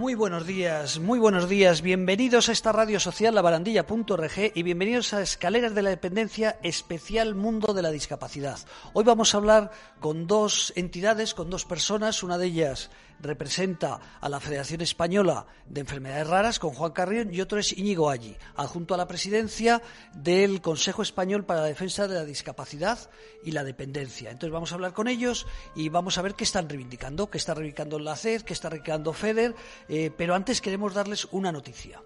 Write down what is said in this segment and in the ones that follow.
Muy buenos días, muy buenos días. Bienvenidos a esta radio social labarandilla.org y bienvenidos a Escaleras de la Dependencia Especial Mundo de la Discapacidad. Hoy vamos a hablar con dos entidades, con dos personas, una de ellas representa a la Federación Española de Enfermedades Raras con Juan Carrión y otro es Íñigo Allí, adjunto a la presidencia del Consejo Español para la Defensa de la Discapacidad y la Dependencia. Entonces vamos a hablar con ellos y vamos a ver qué están reivindicando, qué está reivindicando la CED, qué está reivindicando FEDER, eh, pero antes queremos darles una noticia.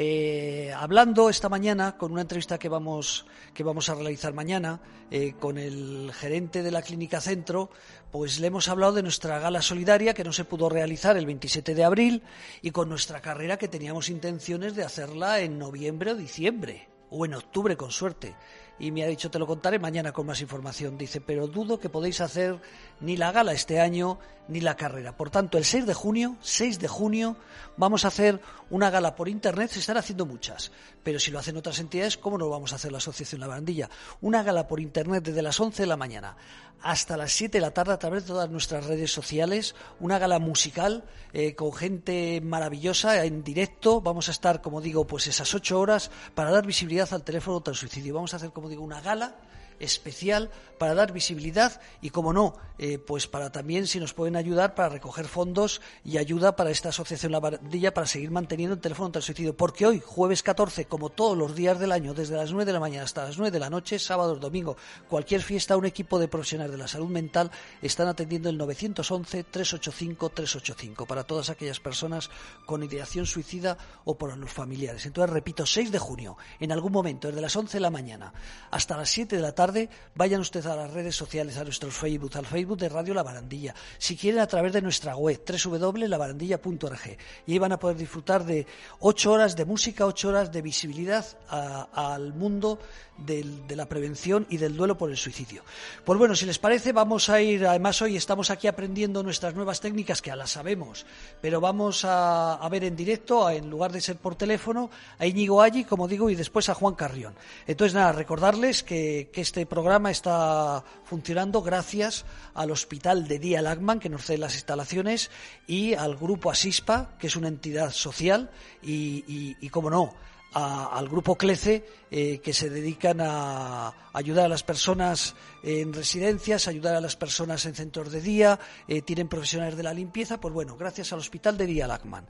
Eh, hablando esta mañana con una entrevista que vamos, que vamos a realizar mañana eh, con el gerente de la Clínica Centro, pues le hemos hablado de nuestra gala solidaria que no se pudo realizar el 27 de abril y con nuestra carrera que teníamos intenciones de hacerla en noviembre o diciembre o en octubre con suerte y me ha dicho te lo contaré mañana con más información. Dice, pero dudo que podéis hacer ni la gala este año ni la carrera. Por tanto, el 6 de junio, 6 de junio, vamos a hacer una gala por internet. Se están haciendo muchas, pero si lo hacen otras entidades, ¿cómo no vamos a hacer la Asociación La Barandilla? Una gala por internet desde las 11 de la mañana hasta las 7 de la tarde a través de todas nuestras redes sociales. Una gala musical eh, con gente maravillosa en directo. Vamos a estar, como digo, pues esas 8 horas para dar visibilidad al teléfono tras suicidio. Vamos a hacer, como digo, una gala especial para dar visibilidad y, como no, eh, pues para también si nos pueden ayudar para recoger fondos y ayuda para esta asociación La Barandilla para seguir manteniendo el teléfono tras suicidio. Porque hoy, jueves 14, como todos los días del año, desde las 9 de la mañana hasta las 9 de la noche, sábado, domingo, cualquier fiesta, un equipo de profesionales de la salud mental están atendiendo el 911-385-385 para todas aquellas personas con ideación suicida o por los familiares. Entonces, repito, 6 de junio, en algún momento, desde las 11 de la mañana hasta las 7 de la tarde, vayan ustedes a las redes sociales, a nuestros Facebook, al Facebook de Radio La Barandilla. Si quieren, a través de nuestra web, www.labarandilla.org. Y ahí van a poder disfrutar de ocho horas de música, ocho horas de visibilidad al mundo de la prevención y del duelo por el suicidio. Pues bueno, si les parece, vamos a ir, además hoy estamos aquí aprendiendo nuestras nuevas técnicas, que ya las sabemos, pero vamos a, ver en directo, en lugar de ser por teléfono, a Íñigo Allí, como digo, y después a Juan Carrión. Entonces, nada, recordarles que, que este programa está funcionando gracias al Hospital de Día Lagman, que nos cede las instalaciones, y al Grupo Asispa, que es una entidad social, y, y, y como no, al grupo CLECE, eh, que se dedican a ayudar a las personas en residencias, ayudar a las personas en centros de día, eh, tienen profesionales de la limpieza. Pues bueno, gracias al Hospital de Día Lacman,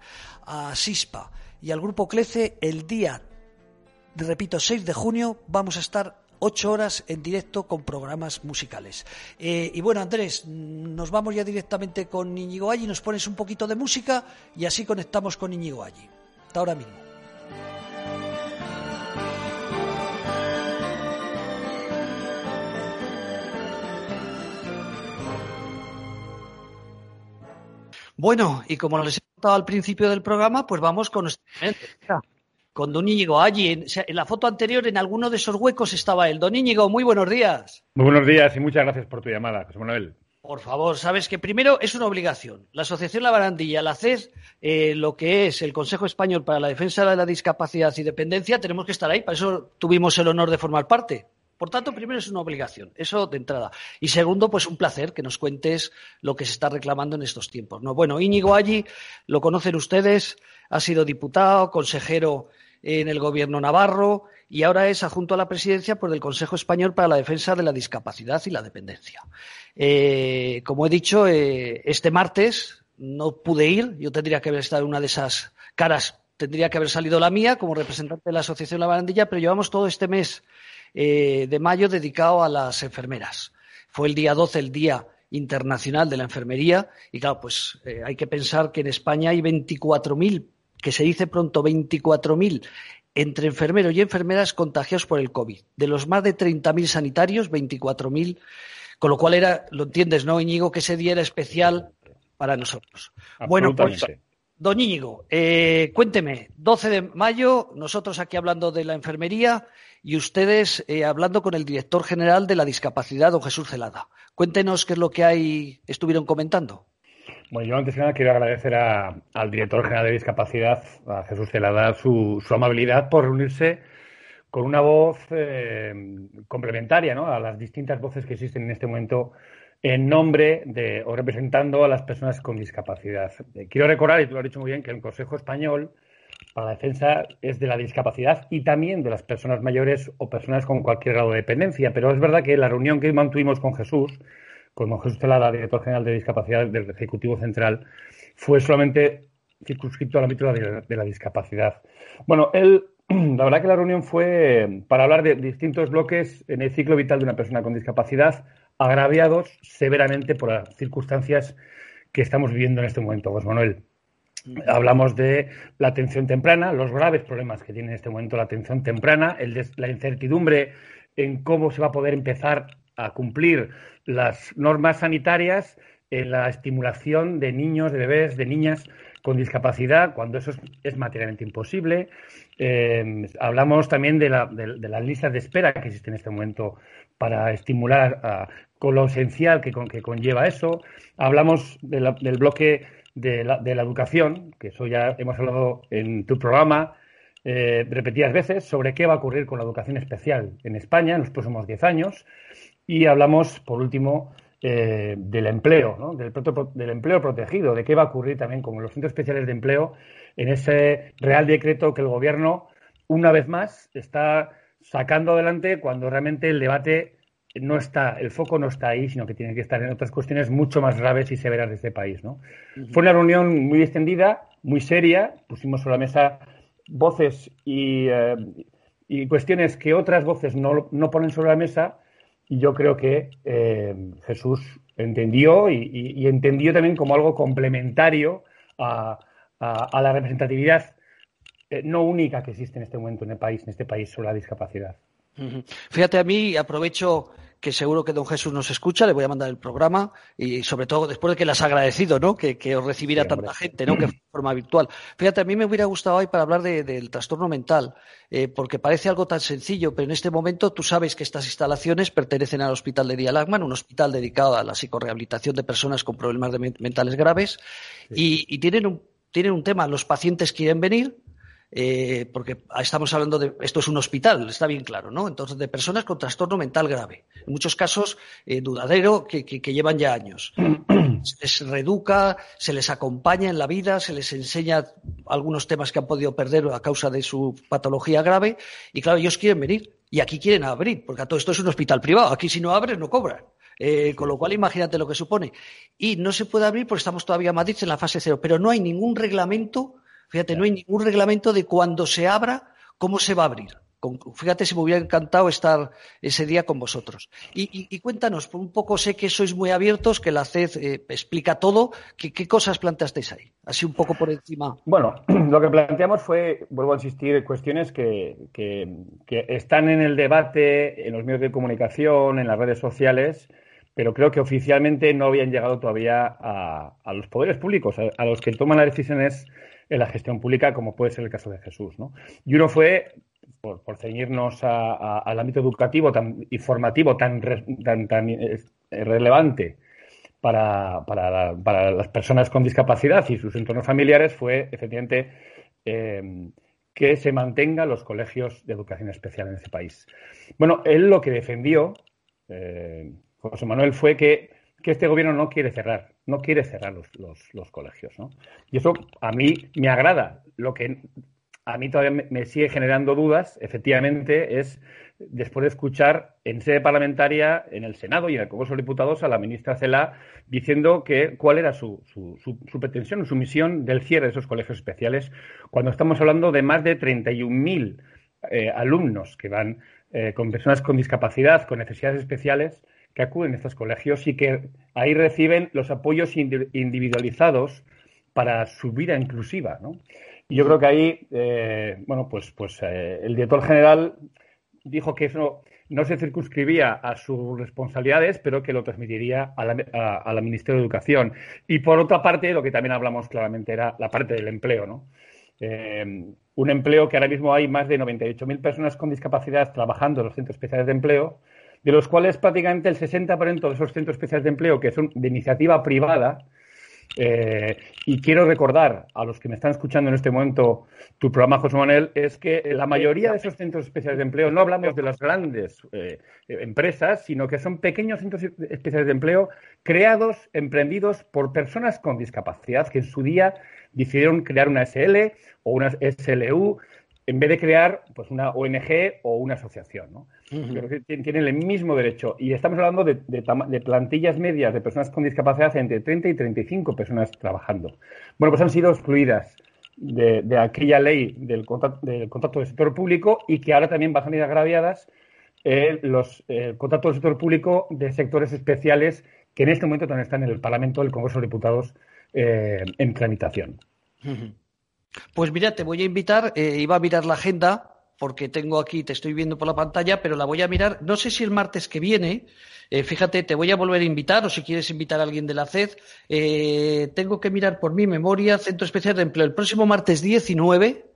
a SISPA y al grupo CLECE, el día, repito, 6 de junio, vamos a estar ocho horas en directo con programas musicales. Eh, y bueno, Andrés, nos vamos ya directamente con Íñigo Allí, nos pones un poquito de música y así conectamos con Íñigo Allí. Hasta ahora mismo. Bueno, y como les he contado al principio del programa, pues vamos con nuestro con Don Íñigo allí. En, la foto anterior, en alguno de esos huecos estaba él. Don Íñigo, muy buenos días. Muy buenos días y muchas gracias por tu llamada, José Manuel. Por favor, sabes que primero es una obligación. La Asociación La Barandilla, la CES, eh, lo que es el Consejo Español para la Defensa de la Discapacidad y Dependencia, tenemos que estar ahí. Para eso tuvimos el honor de formar parte. Por tanto, primero es una obligación, eso de entrada. Y segundo, pues un placer que nos cuentes lo que se está reclamando en estos tiempos. ¿no? Bueno, Íñigo Allí, lo conocen ustedes, ha sido diputado, consejero en el gobierno navarro y ahora es adjunto a la presidencia por el Consejo Español para la Defensa de la Discapacidad y la Dependencia. Eh, como he dicho, eh, este martes no pude ir, yo tendría que haber estado en una de esas caras, tendría que haber salido la mía como representante de la Asociación La Barandilla, pero llevamos todo este mes eh, de mayo dedicado a las enfermeras. Fue el día 12 el Día Internacional de la Enfermería y claro, pues hay que pensar que en España hay 24.000, que se dice pronto 24.000 entre enfermeros y enfermeras contagiados por el COVID. De los más de 30.000 sanitarios, 24.000 Con lo cual era, lo entiendes, ¿no, Íñigo? Que ese día era especial para nosotros. Bueno, pues, don Íñigo, eh, cuénteme, 12 de mayo, nosotros aquí hablando de la enfermería y ustedes eh, hablando con el director general de la discapacidad, don Jesús Celada. Cuéntenos qué es lo que hay, estuvieron comentando. Bueno, yo antes de nada quiero agradecer al director general de discapacidad, a Jesús Celada, su, amabilidad por reunirse con una voz eh, complementaria ¿no? a las distintas voces que existen en este momento en nombre de o representando a las personas con discapacidad. Eh, quiero recordar, y tú lo has dicho muy bien, que el Consejo Español para la Defensa es de la discapacidad y también de las personas mayores o personas con cualquier grado de dependencia. Pero es verdad que la reunión que mantuvimos con Jesús, con don Jesús Telada, director general de discapacidad del Ejecutivo Central, fue solamente circunscrito al ámbito de la discapacidad. Bueno, él la verdad que la reunión fue para hablar de distintos bloques en el ciclo vital de una persona con discapacidad, agraviados severamente por las circunstancias que estamos viviendo en este momento. José Manuel, hablamos de la atención temprana, los graves problemas que tiene en este momento la atención temprana, la incertidumbre en cómo se va a poder empezar a cumplir las normas sanitarias en la estimulación de niños, de bebés, de niñas con discapacidad, cuando eso es, materialmente imposible. Eh, hablamos también de, las listas de espera que existen en este momento para estimular con lo esencial que, conlleva eso. Hablamos del bloque de la, educación, que eso ya hemos hablado en tu programa eh, repetidas veces, sobre qué va a ocurrir con la educación especial en España en los próximos diez años. Y hablamos, por último, eh, del empleo, ¿no? del, del, empleo protegido, de qué va a ocurrir también con los centros especiales de empleo en ese Real Decreto que el Gobierno, una vez más, está sacando adelante cuando realmente el debate no está, el foco no está ahí, sino que tiene que estar en otras cuestiones mucho más graves y severas de este país. ¿no? Fue una reunión muy extendida, muy seria, pusimos sobre la mesa voces y, eh, y cuestiones que otras voces no, no ponen sobre la mesa y yo creo que eh, Jesús entendió y, entendió también como algo complementario a, la representatividad eh, no única que existe en este momento en el país, en este país sobre la discapacidad. Fíjate, a mí aprovecho que seguro que don Jesús nos escucha, le voy a mandar el programa y sobre todo después de que las ha agradecido, ¿no? Que, os recibiera tanta gente, ¿no? Que de forma virtual. Fíjate, a mí me hubiera gustado hoy para hablar del trastorno mental, eh, porque parece algo tan sencillo, pero en este momento tú sabes que estas instalaciones pertenecen al Hospital de Dialagman, un hospital dedicado a la psicorehabilitación de personas con problemas mentales graves, y, y tienen un, tienen un tema, los pacientes quieren venir, eh, porque estamos hablando de, esto es un hospital, está bien claro, ¿no? Entonces, de personas con trastorno mental grave, en muchos casos eh, dudadero, que, llevan ya años. Se les reeduca, se les acompaña en la vida, se les enseña algunos temas que han podido perder a causa de su patología grave, y claro, ellos quieren venir, y aquí quieren abrir, porque a todo esto es un hospital privado, aquí si no abres no cobran. Eh, con lo cual, imagínate lo que supone. Y no se puede abrir porque estamos todavía, Madrid, en la fase cero, pero no hay ningún reglamento Fíjate, no hay ningún reglamento de cuando se abra, cómo se va a abrir. Fíjate si me hubiera encantado estar ese día con vosotros. Y, cuéntanos, un poco sé que sois muy abiertos, que la CED eh, explica todo. ¿Qué, cosas planteasteis ahí? Así un poco por encima. Bueno, lo que planteamos fue, vuelvo a insistir, cuestiones que, están en el debate, en los medios de comunicación, en las redes sociales, pero creo que oficialmente no habían llegado todavía a, los poderes públicos, a los que toman las decisiones en la gestión pública, como puede ser el caso de Jesús. ¿no? Y uno fue, por, ceñirnos al ámbito educativo tan, y formativo tan, tan, eh, relevante para, las personas con discapacidad y sus entornos familiares, fue efectivamente eh, que se mantengan los colegios de educación especial en ese país. Bueno, él lo que defendió, eh, José Manuel, fue que este gobierno no quiere cerrar, no quiere cerrar los, los, colegios. ¿no? Y eso a mí me agrada. Lo que a mí todavía me, sigue generando dudas, efectivamente, es después de escuchar en sede parlamentaria, en el Senado y en el Congreso de Diputados, a la ministra Cela diciendo que cuál era su, su, su, pretensión, su misión del cierre de esos colegios especiales, cuando estamos hablando de más de 31.000 eh, alumnos que van eh, con personas con discapacidad, con necesidades especiales, que acuden a estos colegios y que ahí reciben los apoyos individualizados para su vida inclusiva, ¿no? Y yo creo que ahí, eh, bueno, pues, pues eh, el director general dijo que eso no se circunscribía a sus responsabilidades, pero que lo transmitiría a la, Ministerio de Educación. Y por otra parte, lo que también hablamos claramente era la parte del empleo, ¿no? Eh, un empleo que ahora mismo hay más de 98.000 personas con discapacidad trabajando en los centros especiales de empleo, de los cuales prácticamente el 60% de esos centros especiales de empleo, que son de iniciativa privada, eh, y quiero recordar a los que me están escuchando en este momento tu programa, José Manuel, es que la mayoría de esos centros especiales de empleo, no hablamos de las grandes eh, empresas, sino que son pequeños centros especiales de empleo creados, emprendidos por personas con discapacidad que en su día decidieron crear una SL o una SLU en vez de crear pues una ONG o una asociación. ¿no? tienen el mismo derecho. Y estamos hablando de, plantillas medias de personas con discapacidad entre 30 y 35 personas trabajando. Bueno, pues han sido excluidas de, aquella ley del contrato, del contrato del sector público y que ahora también van a salir agraviadas eh, los eh, contratos del sector público de sectores especiales que en este momento también están en el Parlamento del Congreso de Diputados eh, en tramitación. Pues mira, te voy a invitar, iba a mirar la agenda porque tengo aquí, te estoy viendo por la pantalla, pero la voy a mirar, no sé si el martes que viene, eh, fíjate, te voy a volver a invitar, o si quieres invitar a alguien de la CED, eh, tengo que mirar por mi memoria, Centro Especial de Empleo, el próximo martes 19,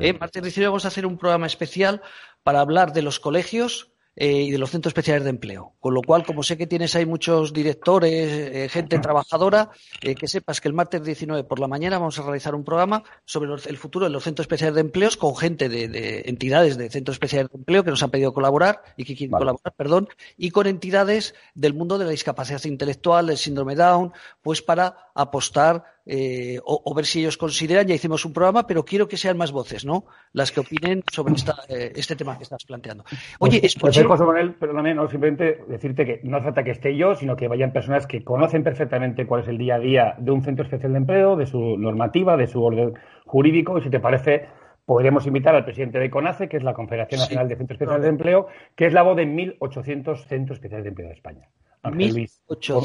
eh, martes 19 vamos a hacer un programa especial para hablar de los colegios, eh, y de los centros especiales de empleo. Con lo cual, como sé que tienes ahí muchos directores, eh, gente trabajadora, eh, que sepas que el martes 19 por la mañana vamos a realizar un programa sobre el futuro de los centros especiales de empleos con gente de, entidades de centros especiales de empleo que nos han pedido colaborar y que quieren colaborar, perdón, y con entidades del mundo de la discapacidad intelectual, del síndrome Down, pues para apostar eh, o, ver si ellos consideran, ya hicimos un programa, pero quiero que sean más voces, ¿no? Las que opinen sobre eh, este tema que estás planteando. Oye, pues, escuché... José Manuel, perdóname, no simplemente decirte que no trata que esté yo, sino que vayan personas que conocen perfectamente cuál es el día a día de un centro especial de empleo, de su normativa, de su orden jurídico, y si te parece, podríamos invitar al presidente de CONACE, que es la Confederación Nacional de Centros Especiales de Empleo, que es la voz de 1.800 centros especiales de empleo de España. Ángel Luis,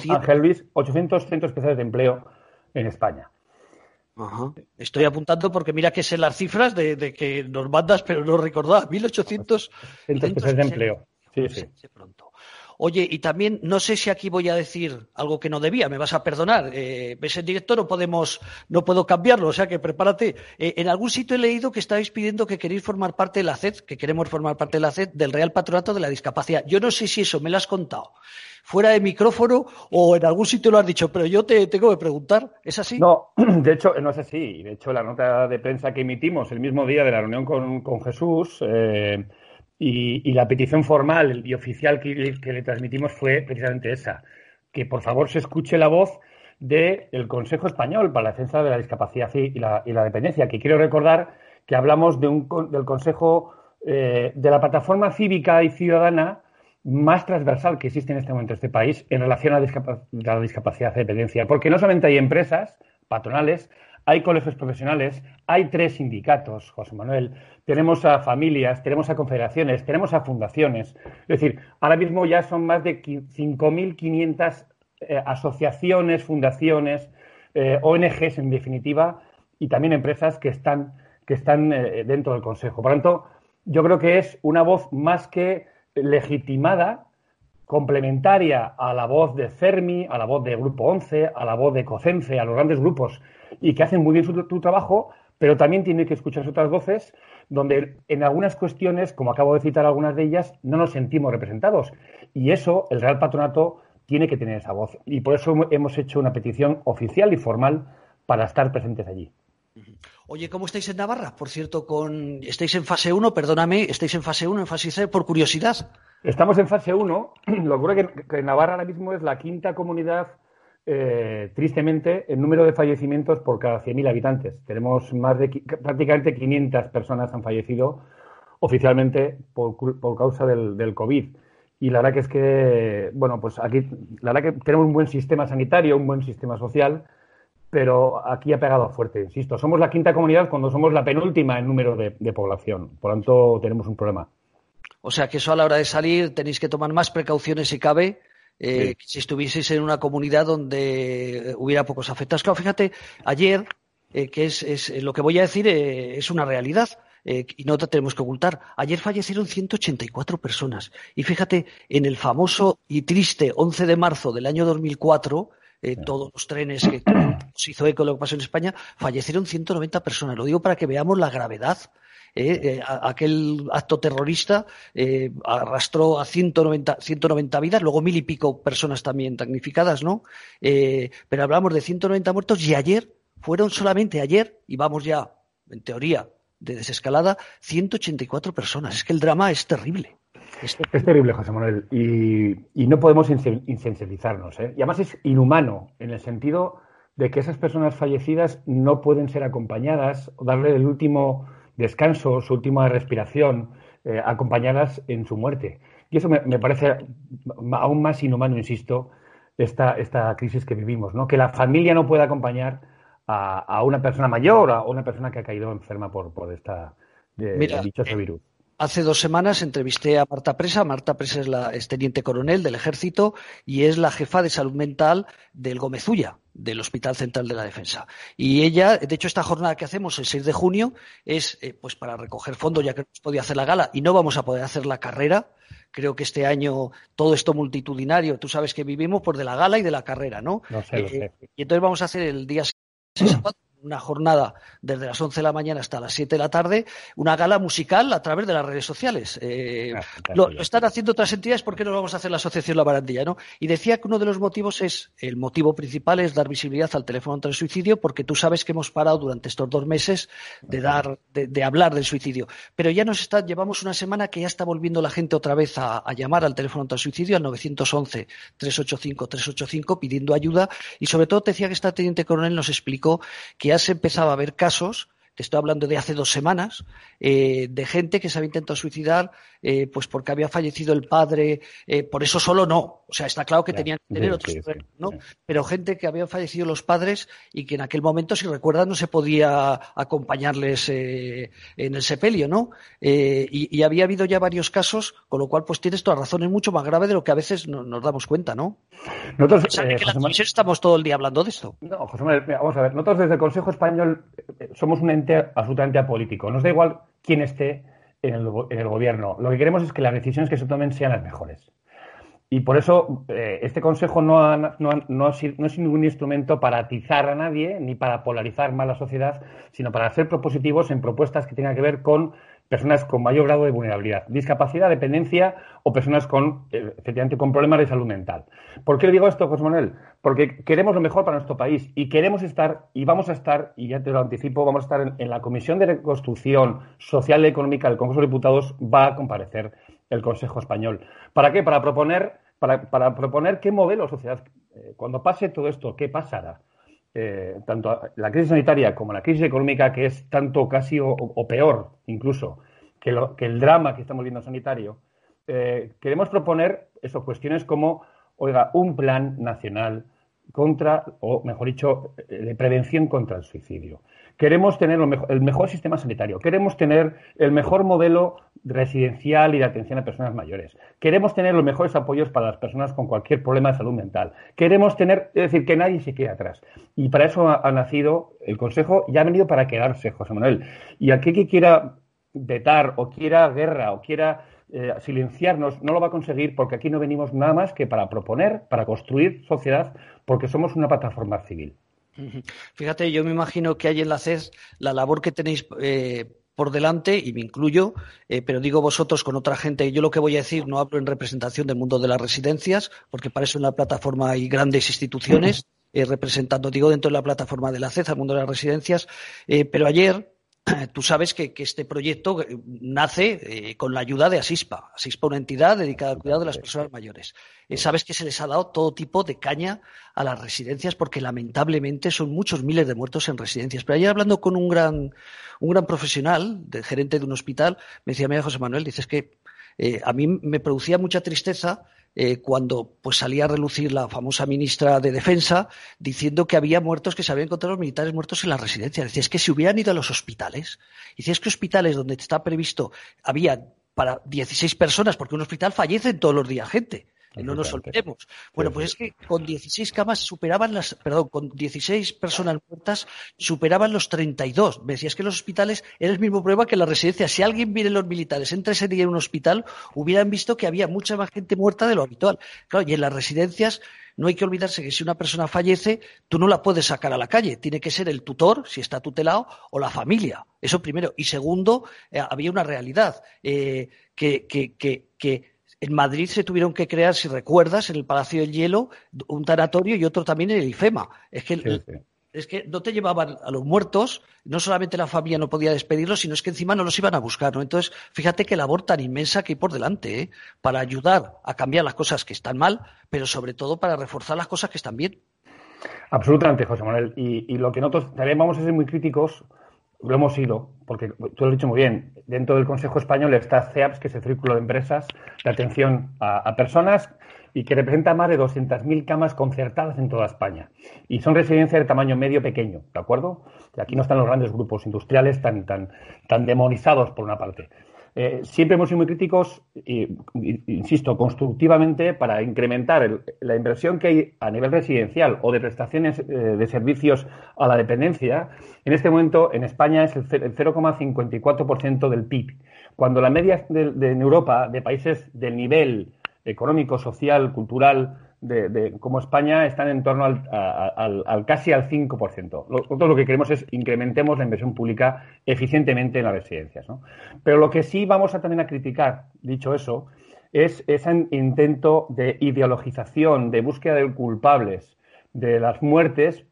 Ángel Luis, 800 centros especiales de empleo en España. Estoy apuntando porque mira que sé las cifras de, que nos mandas, pero no recordaba. 1.800 centros de empleo. Sí, sí. Pronto. Oye, y también no sé si aquí voy a decir algo que no debía, me vas a perdonar. Eh, ves en directo, no podemos, no puedo cambiarlo, o sea que prepárate. Eh, en algún sitio he leído que estáis pidiendo que queréis formar parte de la CED, que queremos formar parte de la CED, del Real Patronato de la Discapacidad. Yo no sé si eso me lo has contado fuera de micrófono o en algún sitio lo has dicho, pero yo te tengo que preguntar, ¿es así? No, de hecho no es así. De hecho, la nota de prensa que emitimos el mismo día de la reunión con, Jesús eh, y, la petición formal y oficial que, le transmitimos fue precisamente esa, que por favor se escuche la voz del Consejo Español para la Defensa de la Discapacidad y la, Dependencia, que quiero recordar que hablamos de un, del Consejo eh, de la Plataforma Cívica y Ciudadana más transversal que existe en este momento en este país en relación a la, discapacidad y dependencia. Porque no solamente hay empresas patronales, hay colegios profesionales, hay tres sindicatos, José Manuel, tenemos a familias, tenemos a confederaciones, tenemos a fundaciones. Es decir, ahora mismo ya son más de 5.500 eh, asociaciones, fundaciones, eh, ONGs en definitiva, y también empresas que están, que están eh, dentro del Consejo. Por lo tanto, yo creo que es una voz más que legitimada, complementaria a la voz de CERMI, a la voz de Grupo 11, a la voz de COCENFE, a los grandes grupos, y que hacen muy bien su, trabajo, pero también tiene que escucharse otras voces donde en algunas cuestiones, como acabo de citar algunas de ellas, no nos sentimos representados. Y eso el Real Patronato tiene que tener esa voz. Y por eso hemos hecho una petición oficial y formal para estar presentes allí. Oye, ¿cómo estáis en Navarra? Por cierto, con estáis en fase 1, perdóname, ¿estáis en fase 1, en fase C, por curiosidad? Estamos en fase 1. Lo que ocurre es que, Navarra ahora mismo es la quinta comunidad, eh, tristemente, en número de fallecimientos por cada 100.000 habitantes. Tenemos más de prácticamente 500 personas han fallecido oficialmente por, causa del, del COVID. Y la verdad que es que, bueno, pues aquí, la verdad que tenemos un buen sistema sanitario, un buen sistema social, pero aquí ha pegado fuerte, insisto. Somos la quinta comunidad cuando somos la penúltima en número de, población. Por lo tanto, tenemos un problema. O sea que eso a la hora de salir tenéis que tomar más precauciones si cabe. Eh, si estuvieseis en una comunidad donde hubiera pocos afectados. Claro, fíjate, ayer, eh, que es, lo que voy a decir, eh, es una realidad. eh, y no te tenemos que ocultar. Ayer fallecieron 184 personas. Y fíjate, en el famoso y triste 11 de marzo del año 2004, eh, todos los trenes que se hizo eco de lo que pasó en España, fallecieron 190 personas. Lo digo para que veamos la gravedad. Eh, aquel acto terrorista arrastró a 190, 190 vidas, luego mil y pico personas también damnificadas, ¿no? pero hablamos de 190 muertos y ayer fueron solamente ayer, y vamos ya, en teoría, de desescalada, 184 personas. Es que el drama es terrible. Es terrible, José Manuel, y, no podemos insensibilizarnos. ¿eh? Y además es inhumano en el sentido de que esas personas fallecidas no pueden ser acompañadas o darle el último descanso, su última respiración, eh, acompañadas en su muerte. Y eso me, parece aún más inhumano, insisto, esta, esta crisis que vivimos, ¿no? Que la familia no pueda acompañar a, una persona mayor o a una persona que ha caído enferma por, por esta de, dichoso eh, virus. Hace dos semanas entrevisté a Marta Presa. Marta Presa es la teniente coronel del ejército y es la jefa de salud mental del Gomezulla, del Hospital Central de la Defensa. Y ella, de hecho, esta jornada que hacemos el 6 de junio es eh, pues para recoger fondos, ya que no se podía hacer la gala y no vamos a poder hacer la carrera. Creo que este año todo esto multitudinario, tú sabes que vivimos por de la gala y de la carrera, ¿no? no sé, eh, Y entonces vamos a hacer el día una jornada desde las 11 de la mañana hasta las 7 de la tarde, una gala musical a través de las redes sociales. Eh, ah, lo, están haciendo otras entidades, ¿por qué no vamos a hacer la Asociación La Barandilla? ¿no? Y decía que uno de los motivos es, el motivo principal es dar visibilidad al teléfono contra el suicidio, porque tú sabes que hemos parado durante estos dos meses de, dar, de, hablar del suicidio. Pero ya nos está, llevamos una semana que ya está volviendo la gente otra vez a, a llamar al teléfono contra el suicidio, al 911-385-385, pidiendo ayuda. Y sobre todo te decía que esta teniente coronel nos explicó que ya se empezaba a ver casos te estoy hablando de hace dos semanas, eh, de gente que se había intentado suicidar eh, pues porque había fallecido el padre, eh, por eso solo no. O sea, está claro que tenían que tener otros ¿no? Pero gente que habían fallecido los padres y que en aquel momento, si recuerdas, no se podía acompañarles en el sepelio, ¿no? Y, había habido ya varios casos, con lo cual, pues tienes toda razón, es mucho más grave de lo que a veces nos damos cuenta, ¿no? Nosotros, que estamos todo el día hablando de esto. No, José vamos a ver, nosotros desde el Consejo Español somos un absolutamente apolítico. Nos da igual quién esté en el, gobierno. Lo que queremos es que las decisiones que se tomen sean las mejores. Y por eso eh, este Consejo no, no, es ningún instrumento para atizar a nadie ni para polarizar más la sociedad, sino para ser propositivos en propuestas que tengan que ver con personas con mayor grado de vulnerabilidad, discapacidad, dependencia o personas con, eh, efectivamente, con problemas de salud mental. ¿Por qué le digo esto, José Manuel? Porque queremos lo mejor para nuestro país y queremos estar, y vamos a estar, y ya te lo anticipo, vamos a estar en, la Comisión de Reconstrucción Social y Económica del Congreso de Diputados, va a comparecer el Consejo Español. ¿Para qué? Para proponer, para, para proponer qué modelo sociedad, eh, cuando pase todo esto, qué pasará. Eh, tanto la crisis sanitaria como la crisis económica, que es tanto casi o, peor incluso que, el drama que estamos viendo sanitario, eh, queremos proponer eso, cuestiones como, oiga, un plan nacional contra, o mejor dicho, de prevención contra el suicidio. Queremos tener el mejor sistema sanitario, queremos tener el mejor modelo residencial y de atención a personas mayores. Queremos tener los mejores apoyos para las personas con cualquier problema de salud mental. Queremos tener, es decir, que nadie se quede atrás. Y para eso ha, nacido el Consejo y ha venido para quedarse, José Manuel. Y aquel que quiera vetar o quiera guerra o quiera eh, silenciarnos no lo va a conseguir porque aquí no venimos nada más que para proponer, para construir sociedad, porque somos una plataforma civil. Fíjate, yo me imagino que hay en la CES la labor que tenéis eh, por delante, y me incluyo, eh, pero digo vosotros con otra gente, yo lo que voy a decir no hablo en representación del mundo de las residencias, porque para eso en la plataforma hay grandes instituciones eh, representando, digo, dentro de la plataforma de la CES, al mundo de las residencias, pero ayer tú sabes que, este proyecto eh, nace eh, con la ayuda de Asispa. Asispa, una entidad dedicada al cuidado de las personas mayores. Eh, sabes que se les ha dado todo tipo de caña a las residencias porque lamentablemente son muchos miles de muertos en residencias. Pero ayer hablando con un gran, un gran profesional, de gerente de un hospital, me decía, mira, José Manuel, dices que a mí me producía mucha tristeza eh, cuando pues salía a relucir la famosa ministra de Defensa diciendo que había muertos que se habían encontrado los militares muertos en la residencia. Decía, es que si hubieran ido a los hospitales, decía, es que hospitales donde está previsto había para 16 personas, porque un hospital fallece todos los días gente. No nos olvidemos. Bueno, pues es que con 16 camas superaban las, perdón, con 16 personas muertas superaban los 32. Me decías que los hospitales era el mismo problema que la residencia. Si alguien viene los militares entre ese día en un hospital, hubieran visto que había mucha más gente muerta de lo habitual. Claro, y en las residencias no hay que olvidarse que si una persona fallece, tú no la puedes sacar a la calle. Tiene que ser el tutor, si está tutelado, o la familia. Eso primero. Y segundo, eh, había una realidad eh, que, que, que, en Madrid se tuvieron que crear, si recuerdas, en el Palacio del Hielo, un tanatorio y otro también en el IFEMA. Es que es que no te llevaban a los muertos, no solamente la familia no podía despedirlos, sino es que encima no los iban a buscar, ¿no? Entonces, fíjate qué labor tan inmensa que hay por delante, ¿eh? Para ayudar a cambiar las cosas que están mal, pero sobre todo para reforzar las cosas que están bien. Absolutamente, José Manuel. Y, lo que nosotros también vamos a ser muy críticos, lo hemos sido, porque tú lo has dicho muy bien, dentro del Consejo Español está CEAPS, que es el Círculo de Empresas de Atención a Personas, y que representa más de 200.000 camas concertadas en toda España. Y son residencias de tamaño medio pequeño, ¿de acuerdo? Aquí no están los grandes grupos industriales tan, tan, tan demonizados por una parte. Eh, siempre hemos sido muy críticos, y, insisto, constructivamente para incrementar la inversión que hay a nivel residencial o de prestaciones eh, de servicios a la dependencia. En este momento, en España es el 0,54% del PIB, cuando la media de, en Europa de países del nivel económico, social, cultural de, como España están en torno al, casi al 5%. Nosotros lo que queremos es incrementemos la inversión pública eficientemente en las residencias. Pero lo que sí vamos a también a criticar, dicho eso, es ese intento de ideologización, de búsqueda de culpables de las muertes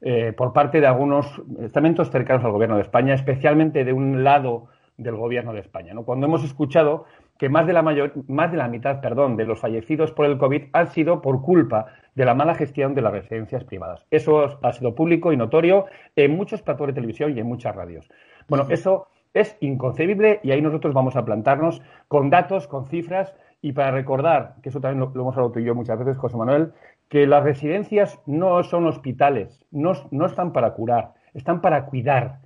eh, por parte de algunos estamentos cercanos al gobierno de España, especialmente de un lado del gobierno de España. ¿no? Cuando hemos escuchado que más de la mayor, más de la mitad, perdón, de los fallecidos por el COVID han sido por culpa de la mala gestión de las residencias privadas. Eso ha sido público y notorio en muchos platos de televisión y en muchas radios. Bueno, eso es inconcebible y ahí nosotros vamos a plantarnos con datos, con cifras y para recordar, que eso también lo, hemos hablado tú y yo muchas veces, José Manuel, que las residencias no son hospitales, no, no están para curar, están para cuidar.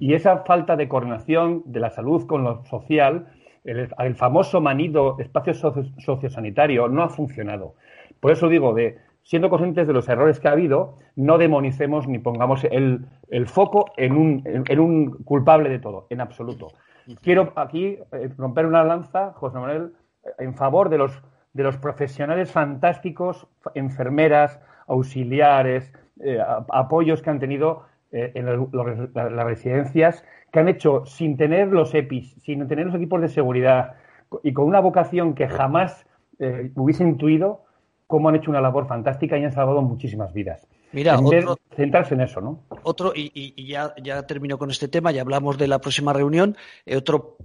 Y esa falta de coordinación de la salud con lo social el, famoso manido espacio sociosanitario no ha funcionado. Por eso digo, de siendo conscientes de los errores que ha habido, no demonicemos ni pongamos el, foco en un, en, un, culpable de todo, en absoluto. Quiero aquí eh, romper una lanza, José Manuel, en favor de los, de los profesionales fantásticos, enfermeras, auxiliares, eh, apoyos que han tenido eh, en las residencias que han hecho sin tener los EPIs, sin tener los equipos de seguridad y con una vocación que jamás eh, hubiese intuido, cómo han hecho una labor fantástica y han salvado muchísimas vidas. Mira, otro, centrarse en eso, ¿no? Otro, y, ya, ya termino con este tema, ya hablamos de la próxima reunión. Eh, otro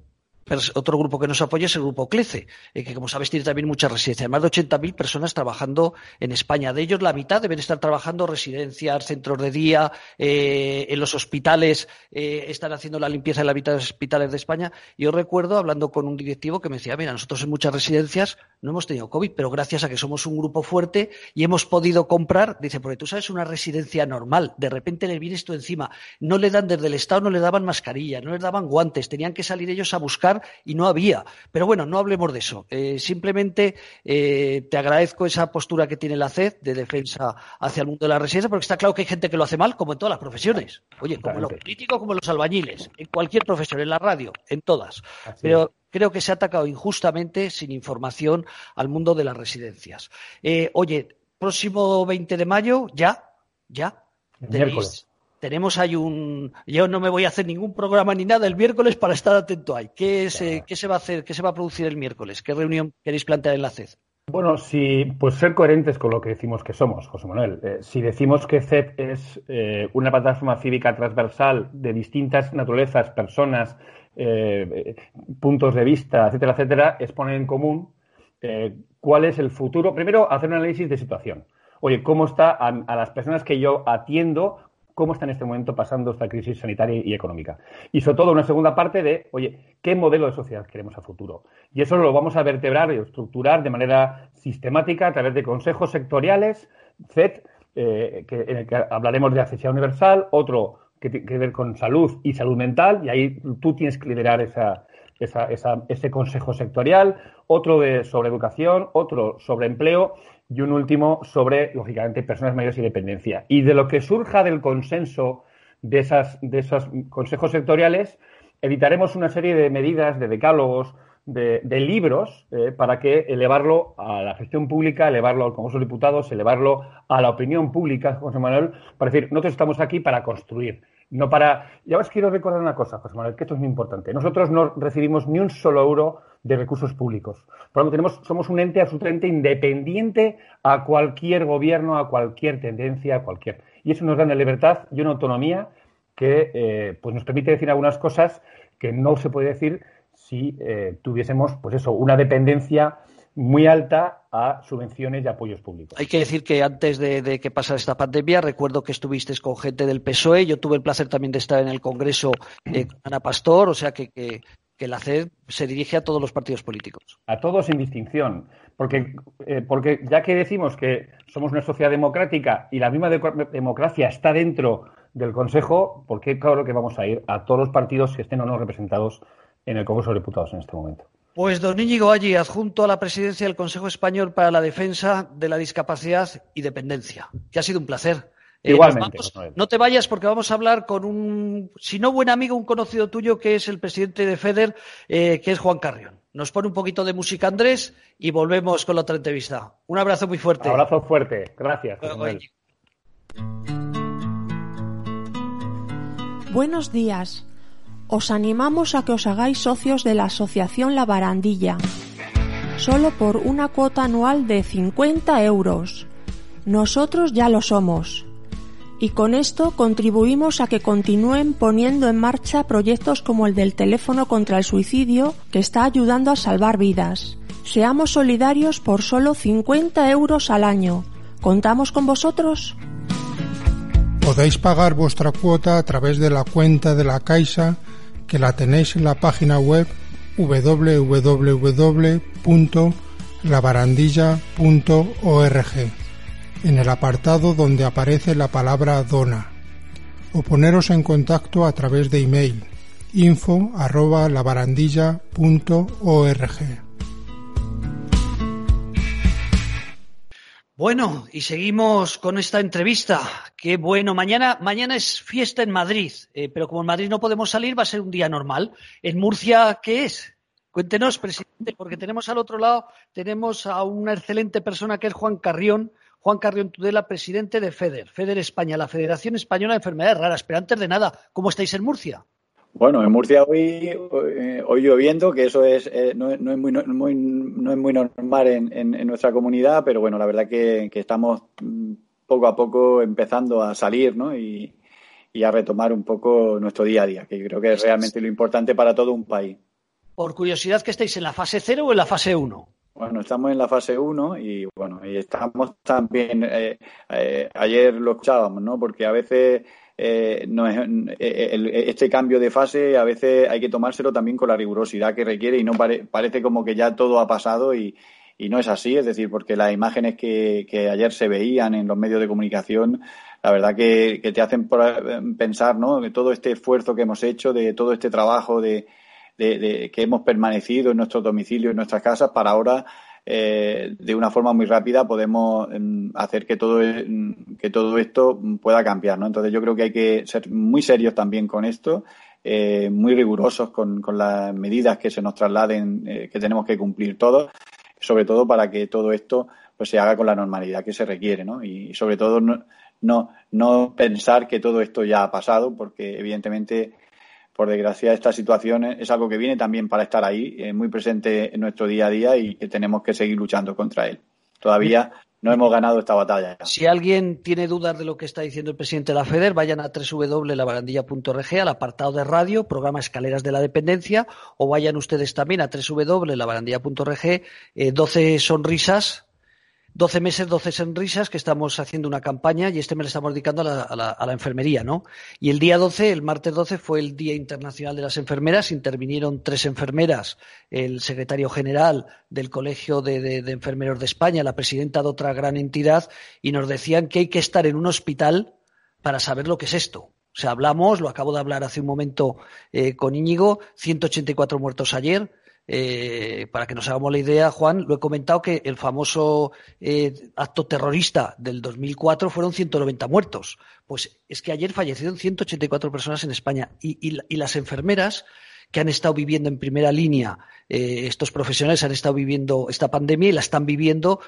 otro grupo que nos apoya es el grupo CLECE, eh, que como sabes tiene también muchas residencias, más de 80.000 personas trabajando en España. De ellos la mitad deben estar trabajando residencias, centros de día, eh, en los hospitales, eh, están haciendo la limpieza en la mitad de los hospitales de España. Yo recuerdo hablando con un directivo que me decía, mira, nosotros en muchas residencias no hemos tenido COVID, pero gracias a que somos un grupo fuerte y hemos podido comprar, dice, porque tú sabes una residencia normal, de repente le vienes tú encima, no le dan desde el Estado, no le daban mascarilla, no les daban guantes, tenían que salir ellos a buscar y no había. Pero bueno, no hablemos de eso. Eh, simplemente eh, te agradezco esa postura que tiene la CED de defensa hacia el mundo de la residencia, porque está claro que hay gente que lo hace mal, como en todas las profesiones. Oye, como los políticos, como los albañiles, en cualquier profesión, en la radio, en todas. Pero creo que se ha atacado injustamente, sin información, al mundo de las residencias. Eh, oye, próximo 20 de mayo, ya, ya. Tenéis, tenemos ahí un. Yo no me voy a hacer ningún programa ni nada el miércoles para estar atento ahí. ¿Qué, se, ¿Qué se va a hacer? ¿Qué se va a producir el miércoles? ¿Qué reunión queréis plantear en la CED? Bueno, si, pues ser coherentes con lo que decimos que somos, José Manuel. Eh, si decimos que CED es eh, una plataforma cívica transversal de distintas naturalezas, personas, eh, puntos de vista, etcétera, etcétera, es poner en común cuál es el futuro. Primero, hacer un análisis de situación. Oye, ¿cómo está a las personas que yo atiendo? Cómo está en este momento pasando esta crisis sanitaria y económica. Y sobre todo una segunda parte de, oye, ¿qué modelo de sociedad queremos a futuro? Y eso lo vamos a vertebrar y estructurar de manera sistemática a través de consejos sectoriales, FED, eh, que, en el que hablaremos de accesibilidad universal, otro que tiene que ver con salud y salud mental, y ahí tú tienes que liderar esa, ese consejo sectorial, otro de, sobre educación, otro sobre empleo y un último sobre, lógicamente, personas mayores y dependencia. Y de lo que surja del consenso de, esas, de esos consejos sectoriales, editaremos una serie de medidas, de decálogos, de, libros eh, para que elevarlo a la gestión pública, elevarlo al Congreso de Diputados, elevarlo a la opinión pública, José Manuel, para decir, nosotros estamos aquí para construir, no para... Ya os quiero recordar una cosa, José Manuel, que esto es muy importante. Nosotros no recibimos ni un solo euro de recursos públicos. Por lo tanto, somos un ente absolutamente independiente a cualquier gobierno, a cualquier tendencia, a cualquier. Y eso nos da una libertad y una autonomía que eh, pues nos permite decir algunas cosas que no se puede decir si eh, tuviésemos, pues eso, una dependencia muy alta a subvenciones y apoyos públicos. Hay que decir que antes de, que pasara esta pandemia, recuerdo que estuviste con gente del PSOE. Yo tuve el placer también de estar en el Congreso eh, con Ana Pastor, o sea que, que, que la CED se dirige a todos los partidos políticos. A todos sin distinción. Porque, eh, porque ya que decimos que somos una sociedad democrática y la misma democracia está dentro del Consejo, ¿por qué claro que vamos a ir a todos los partidos que estén o no representados en el Congreso de Diputados en este momento? Pues don Íñigo allí, adjunto a la presidencia del Consejo Español para la Defensa de la Discapacidad y Dependencia, que ha sido un placer. Eh, Igualmente. no te vayas porque vamos a hablar con un, si no buen amigo, un conocido tuyo que es el presidente de FEDER, eh, que es Juan Carrión. Nos pone un poquito de música Andrés y volvemos con la otra entrevista. Un abrazo muy fuerte. Un abrazo fuerte. Gracias. Buenos días. Os animamos a que os hagáis socios de la Asociación La Barandilla, solo por una cuota anual de 50 euros. Nosotros ya lo somos. Y con esto contribuimos a que continúen poniendo en marcha proyectos como el del teléfono contra el suicidio, que está ayudando a salvar vidas. Seamos solidarios por solo 50 euros al año. ¿Contamos con vosotros? Podéis pagar vuestra cuota a través de la cuenta de la Caixa que la tenéis en la página web www.labarandilla.org en el apartado donde aparece la palabra dona o poneros en contacto a través de email info arroba Bueno, y seguimos con esta entrevista. Qué bueno. Mañana, mañana es fiesta en Madrid, eh, pero como en Madrid no podemos salir, va a ser un día normal. ¿En Murcia qué es? Cuéntenos, presidente, porque tenemos al otro lado, tenemos a una excelente persona que es Juan Carrión, Juan Carrión Tudela, presidente de FEDER, FEDER España, la Federación Española de Enfermedades Raras. Pero antes de nada, ¿cómo estáis en Murcia? Bueno, en Murcia hoy, eh, hoy lloviendo, que eso es, eh, no, es muy, muy, no es muy normal en, en, nuestra comunidad, pero bueno, la verdad que, que, estamos mm, poco a poco empezando a salir ¿no? y, y, a retomar un poco nuestro día a día, que creo que es realmente lo importante para todo un país. Por curiosidad, ¿que estáis en la fase 0 o en la fase 1? Bueno, estamos en la fase 1 y bueno, y estamos también, eh, ayer lo escuchábamos, ¿no? Porque a veces eh, no es, eh, este cambio de fase a veces hay que tomárselo también con la rigurosidad que requiere y no parece como que ya todo ha pasado y, no es así, es decir, porque las imágenes que, ayer se veían en los medios de comunicación, la verdad que, te hacen pensar, ¿no? De todo este esfuerzo que hemos hecho, de todo este trabajo de, de que hemos permanecido en nuestros domicilios, en nuestras casas, para ahora eh, de una forma muy rápida podemos em, hacer que todo, em, que todo esto pueda cambiar. ¿no? Entonces yo creo que hay que ser muy serios también con esto, eh, muy rigurosos con, las medidas que se nos trasladen, eh, que tenemos que cumplir todos, sobre todo para que todo esto pues se haga con la normalidad que se requiere. ¿no? Y sobre todo no, no, no pensar que todo esto ya ha pasado, porque evidentemente por desgracia, esta situación es algo que viene también para estar ahí, eh, muy presente en nuestro día a día y que tenemos que seguir luchando contra él. Todavía no hemos ganado esta batalla. Si alguien tiene dudas de lo que está diciendo el presidente de la FEDER, vayan a www.labarandilla.org, al apartado de radio, programa Escaleras de la Dependencia, o vayan ustedes también a www.labarandilla.org, eh, 12 sonrisas 12 meses, 12 sonrisas, que estamos haciendo una campaña y este mes le estamos dedicando a la, enfermería, ¿no? Y el día 12, el martes 12, fue el Día Internacional de las Enfermeras. Intervinieron tres enfermeras, el secretario general del Colegio de, Enfermeros de España, la presidenta de otra gran entidad, y nos decían que hay que estar en un hospital para saber lo que es esto. O sea, hablamos, lo acabo de hablar hace un momento eh, con Íñigo, 184 muertos ayer. Eh, para que nos hagamos la idea, Juan, lo he comentado que el famoso eh, acto terrorista del 2004 fueron 190 muertos. Pues es que ayer fallecieron 184 personas en España y, las enfermeras que han estado viviendo en primera línea, eh, estos profesionales han estado viviendo esta pandemia y la están viviendo,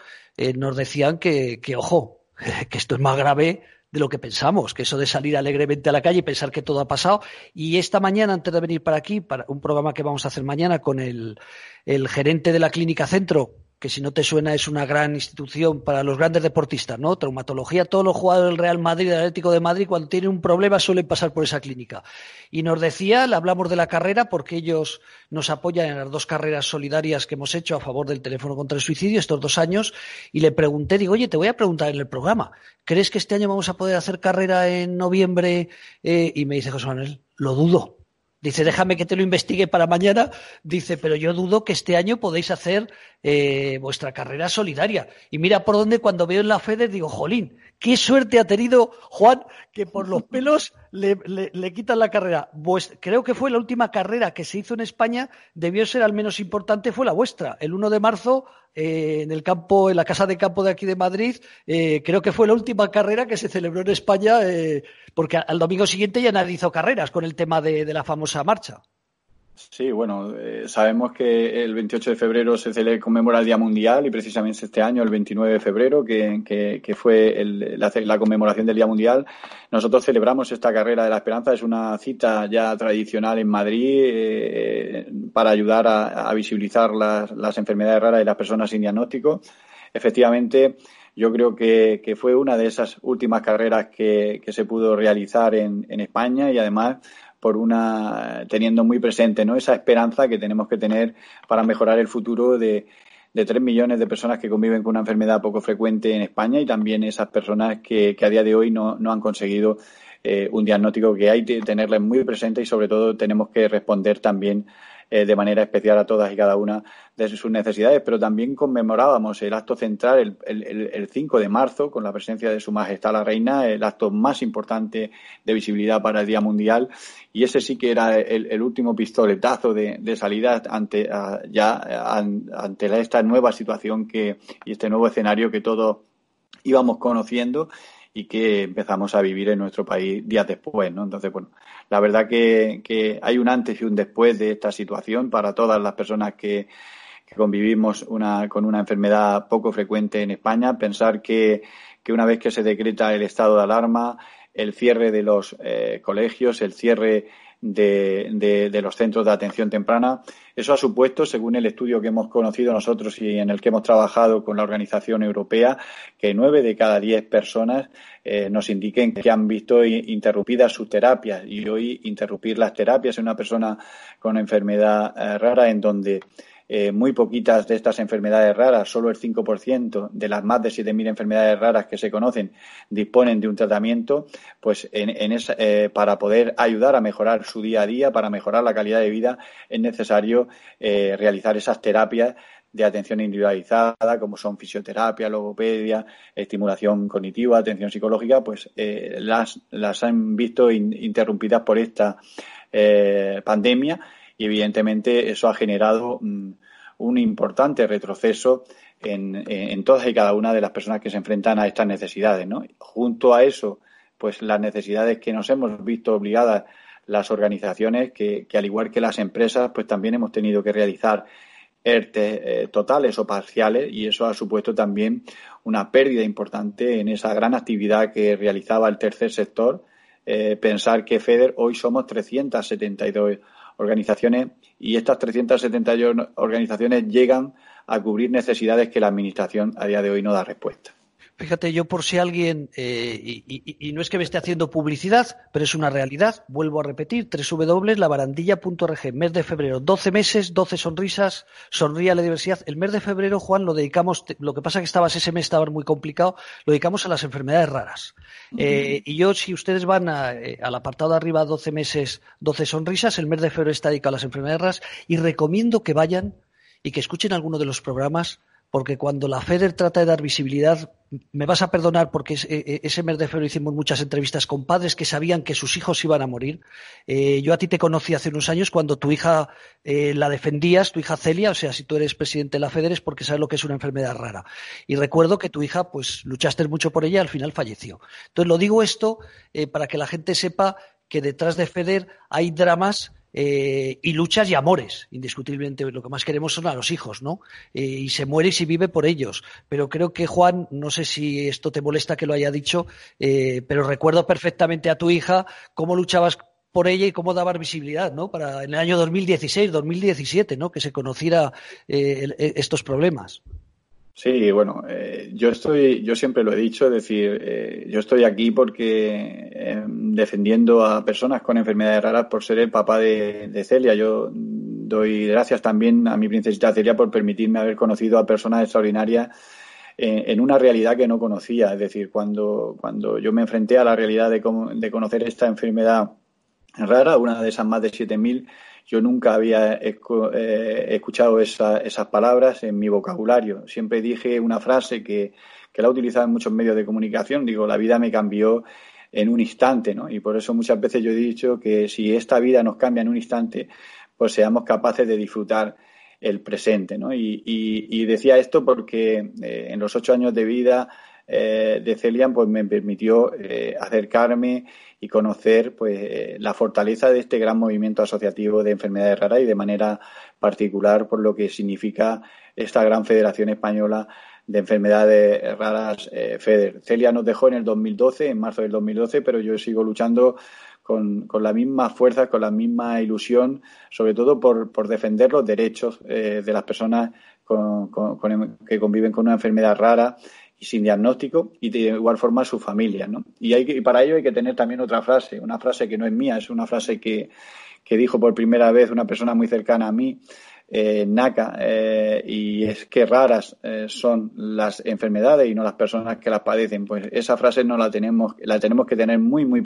nos decían que, ojo, que esto es más grave de lo que pensamos, que eso de salir alegremente a la calle y pensar que todo ha pasado. Y esta mañana, antes de venir para aquí, para un programa que vamos a hacer mañana con el, el gerente de la Clínica Centro, que si no te suena es una gran institución para los grandes deportistas, ¿no? Traumatología, todos los jugadores del Real Madrid, del Atlético de Madrid, cuando tienen un problema suelen pasar por esa clínica. Y nos decía, le hablamos de la carrera porque ellos nos apoyan en las dos carreras solidarias que hemos hecho a favor del teléfono contra el suicidio estos dos años, y le pregunté, digo, oye, te voy a preguntar en el programa, ¿crees que este año vamos a poder hacer carrera en noviembre? Eh, y me dice José Manuel, lo dudo Dice, déjame que te lo investigue para mañana. Dice, pero yo dudo que este año podéis hacer eh, vuestra carrera solidaria. Y mira por dónde cuando veo en la FEDE digo, jolín, qué suerte ha tenido Juan que por los pelos le, quitan la carrera. Pues creo que fue la última carrera que se hizo en España, debió ser al menos importante, fue la vuestra. El 1 de marzo, eh, en el campo, en la casa de campo de aquí de Madrid, eh, creo que fue la última carrera que se celebró en España, eh, porque al domingo siguiente ya nadie hizo carreras con el tema de la famosa marcha. Sí, bueno, eh, sabemos que el 28 de febrero se celebra, conmemora el Día Mundial y precisamente este año, el 29 de febrero, que, que, fue el, la, la, conmemoración del Día Mundial, nosotros celebramos esta carrera de la esperanza. Es una cita ya tradicional en Madrid eh, para ayudar a, visibilizar las, las, enfermedades raras y las personas sin diagnóstico. Efectivamente, yo creo que, que fue una de esas últimas carreras que, que se pudo realizar en, en España y además por una teniendo muy presente ¿no? esa esperanza que tenemos que tener para mejorar el futuro de, de 3 millones de personas que conviven con una enfermedad poco frecuente en España y también esas personas que, que a día de hoy no, no han conseguido eh, un diagnóstico que hay que tenerles muy presente y sobre todo tenemos que responder también eh, de manera especial a todas y cada una de sus necesidades, pero también conmemorábamos el acto central el, el, el 5 de marzo con la presencia de Su Majestad la Reina, el acto más importante de visibilidad para el Día Mundial, y ese sí que era el, el último pistoletazo de, de salida ante ya ante esta nueva situación que y este nuevo escenario que todos íbamos conociendo y que empezamos a vivir en nuestro país días después, ¿no? Entonces, bueno, la verdad que, que hay un antes y un después de esta situación para todas las personas que, que convivimos una, con una enfermedad poco frecuente en España. Pensar que, que una vez que se decreta el estado de alarma, el cierre de los eh, colegios, el cierre de, de, de, los centros de atención temprana. Eso ha supuesto, según el estudio que hemos conocido nosotros y en el que hemos trabajado con la Organización Europea, que nueve de cada diez personas eh, nos indiquen que han visto interrumpidas sus terapias. Y hoy interrumpir las terapias en una persona con enfermedad eh, rara en donde eh, muy poquitas de estas enfermedades raras, solo el 5% de las más de 7.000 enfermedades raras que se conocen disponen de un tratamiento, pues en, en esa, eh, para poder ayudar a mejorar su día a día, para mejorar la calidad de vida, es necesario eh, realizar esas terapias de atención individualizada, como son fisioterapia, logopedia, estimulación cognitiva, atención psicológica, pues las, las han visto in, interrumpidas por esta pandemia y evidentemente eso ha generado mm, un importante retroceso en, en, todas y cada una de las personas que se enfrentan a estas necesidades. ¿no? Junto a eso, pues las necesidades que nos hemos visto obligadas las organizaciones, que, que al igual que las empresas, pues también hemos tenido que realizar ERTE eh, totales o parciales y eso ha supuesto también una pérdida importante en esa gran actividad que realizaba el tercer sector. Eh, pensar que FEDER hoy somos 372 organizaciones y estas 371 organizaciones llegan a cubrir necesidades que la Administración a día de hoy no da respuesta. Fíjate, yo por si alguien, eh, y, y, y, no es que me esté haciendo publicidad, pero es una realidad, vuelvo a repetir, www.labarandilla.org, mes de febrero, 12 meses, 12 sonrisas, sonríe a la diversidad. El mes de febrero, Juan, lo dedicamos, lo que pasa que estabas, ese mes estaba muy complicado, lo dedicamos a las enfermedades raras. Uh -huh. eh, y yo, si ustedes van a, eh, al apartado de arriba, 12 meses, 12 sonrisas, el mes de febrero está dedicado a las enfermedades raras, y recomiendo que vayan y que escuchen alguno de los programas porque cuando la FEDER trata de dar visibilidad, me vas a perdonar porque eh, eh, ese mes de febrero hicimos muchas entrevistas con padres que sabían que sus hijos iban a morir. Eh, yo a ti te conocí hace unos años cuando tu hija la defendías, tu hija Celia, o sea, si tú eres presidente de la FEDER es porque sabes lo que es una enfermedad rara. Y recuerdo que tu hija, pues luchaste mucho por ella y al final falleció. Entonces, lo digo esto para que la gente sepa que detrás de FEDER hay dramas eh, y luchas y amores, indiscutiblemente. Lo que más queremos son a los hijos, ¿no? Eh, y se muere y se vive por ellos. Pero creo que Juan, no sé si esto te molesta que lo haya dicho, eh, pero recuerdo perfectamente a tu hija cómo luchabas por ella y cómo daba visibilidad, ¿no? Para en el año 2016, 2017, ¿no? Que se conociera estos problemas. Sí, bueno, eh, yo estoy, yo siempre lo he dicho, es decir, eh, yo estoy aquí porque eh, defendiendo a personas con enfermedades raras por ser el papá de, Celia. Yo doy gracias también a mi princesita Celia por permitirme haber conocido a personas extraordinarias en, una realidad que no conocía. Es decir, cuando, cuando yo me enfrenté a la realidad de, de conocer esta enfermedad rara, una de esas más de 7.000 yo nunca había eh, escuchado esas palabras en mi vocabulario. Siempre dije una frase que, la he utilizado en muchos medios de comunicación. Digo, la vida me cambió en un instante, ¿no? Y por eso muchas veces yo he dicho que si esta vida nos cambia en un instante, pues seamos capaces de disfrutar el presente, ¿no? Y, decía esto porque eh, en los ocho años de vida eh, de Celian, pues me permitió acercarme y conocer pues la fortaleza de este gran movimiento asociativo de enfermedades raras y de manera particular por lo que significa esta gran Federación Española de Enfermedades Raras eh, FEDER. Celia nos dejó en el 2012, en marzo del 2012, pero yo sigo luchando con, con la misma fuerza, con la misma ilusión, sobre todo por, por defender los derechos eh, de las personas que conviven con una enfermedad rara y sin diagnóstico y de igual forma su familia. ¿no? Y, hay y para ello hay que tener también otra frase, una frase que no es mía, es una frase que, que dijo por primera vez una persona muy cercana a mí, eh, NACA, eh, y es que raras eh, son las enfermedades y no las personas que las padecen. Pues esa frase no la tenemos, la tenemos que tener muy, muy,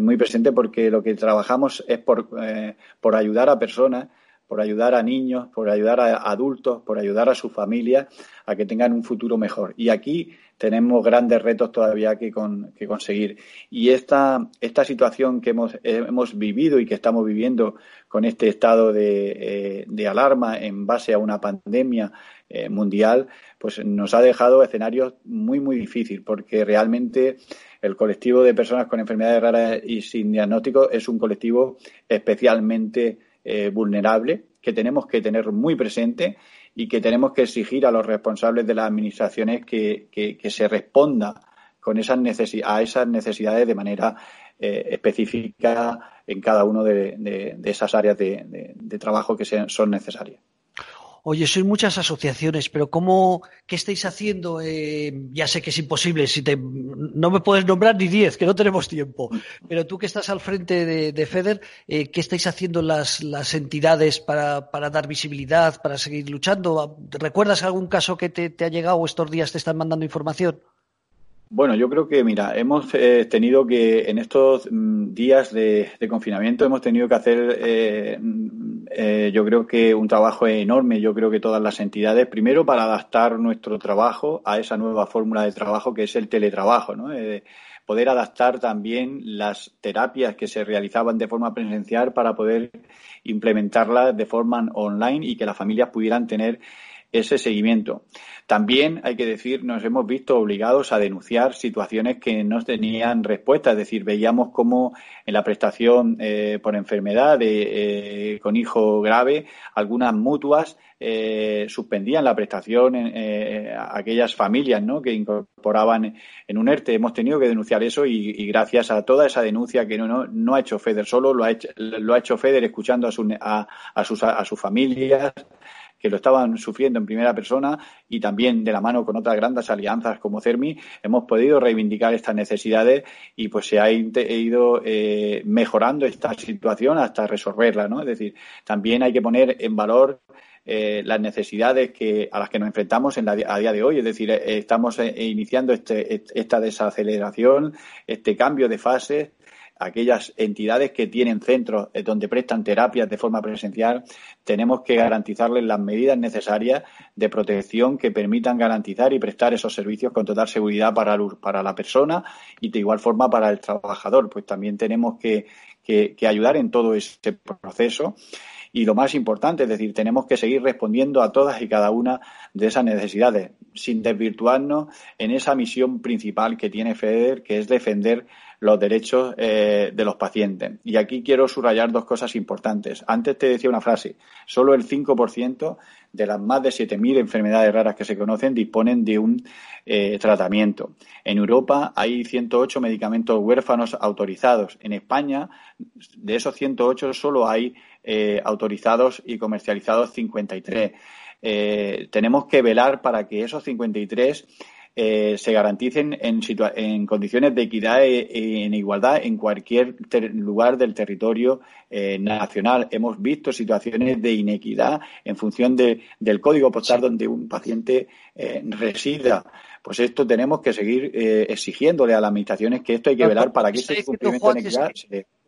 muy presente porque lo que trabajamos es por, eh, por ayudar a personas por ayudar a niños, por ayudar a adultos, por ayudar a sus familias a que tengan un futuro mejor. Y aquí tenemos grandes retos todavía que, conseguir. Y esta, esta situación que hemos, hemos vivido y que estamos viviendo con este estado de, eh, alarma en base a una pandemia eh, mundial, pues nos ha dejado escenarios muy, muy difíciles, porque realmente el colectivo de personas con enfermedades raras y sin diagnóstico es un colectivo especialmente eh, vulnerable que tenemos que tener muy presente y que tenemos que exigir a los responsables de las administraciones que, se responda con esas a esas necesidades de manera eh, específica en cada una de, esas áreas de, trabajo que son necesarias. Oye, sois muchas asociaciones, pero ¿cómo, qué estáis haciendo? Eh, ya sé que es imposible, si te, no me puedes nombrar ni diez, que no tenemos tiempo. Pero tú que estás al frente de, FEDER, eh, ¿qué estáis haciendo las, las entidades para, para, dar visibilidad, para seguir luchando? ¿Recuerdas algún caso que te, te ha llegado estos días te están mandando información? Bueno, yo creo que, mira, hemos eh, tenido que, en estos mm, días de, confinamiento, hemos tenido que hacer, eh, yo creo que un trabajo enorme, yo creo que todas las entidades, primero para adaptar nuestro trabajo a esa nueva fórmula de trabajo que es el teletrabajo, ¿no? poder adaptar también las terapias que se realizaban de forma presencial para poder implementarlas de forma online y que las familias pudieran tener ese seguimiento. También hay que decir, nos hemos visto obligados a denunciar situaciones que no tenían respuesta, es decir, veíamos cómo en la prestación eh, por enfermedad de, eh, con hijo grave, algunas mutuas eh, suspendían la prestación en a aquellas familias ¿no? que incorporaban en un ERTE. Hemos tenido que denunciar eso y, gracias a toda esa denuncia que no, no, ha hecho FEDER solo, lo ha hecho, lo ha hecho FEDER escuchando a, a, a, sus, a sus familias, que lo estaban sufriendo en primera persona y también de la mano con otras grandes alianzas como CERMI hemos podido reivindicar estas necesidades y pues se ha ido eh, mejorando esta situación hasta resolverla, ¿no? Es decir, también hay que poner en valor eh, las necesidades que, a las que nos enfrentamos en la, a día de hoy. Es decir, eh, estamos iniciando este, esta desaceleración, este cambio de fase aquellas entidades que tienen centros eh, donde prestan terapias de forma presencial, tenemos que garantizarles las medidas necesarias de protección que permitan garantizar y prestar esos servicios con total seguridad para, para la persona y de igual forma para el trabajador. Pues también tenemos que, que ayudar en todo ese proceso y lo más importante, es decir, tenemos que seguir respondiendo a todas y cada una de esas necesidades, sin desvirtuarnos en esa misión principal que tiene FEDER, que es defender los derechos eh, de los pacientes. Y aquí quiero subrayar dos cosas importantes. Antes te decía una frase, solo el 5% de las más de 7.000 enfermedades raras que se conocen disponen de un eh, tratamiento. En Europa hay 108 medicamentos huérfanos autorizados. En España, de esos 108, solo hay eh, autorizados y comercializados 53. Eh, tenemos que velar para que esos 53 eh, se garanticen en, en, condiciones de equidad e, en igualdad en cualquier lugar del territorio nacional. Hemos visto situaciones de inequidad en función del código postal donde un paciente resida. Pues esto tenemos que seguir exigiéndole a las administraciones que esto hay que velar para que este cumplimiento de equidad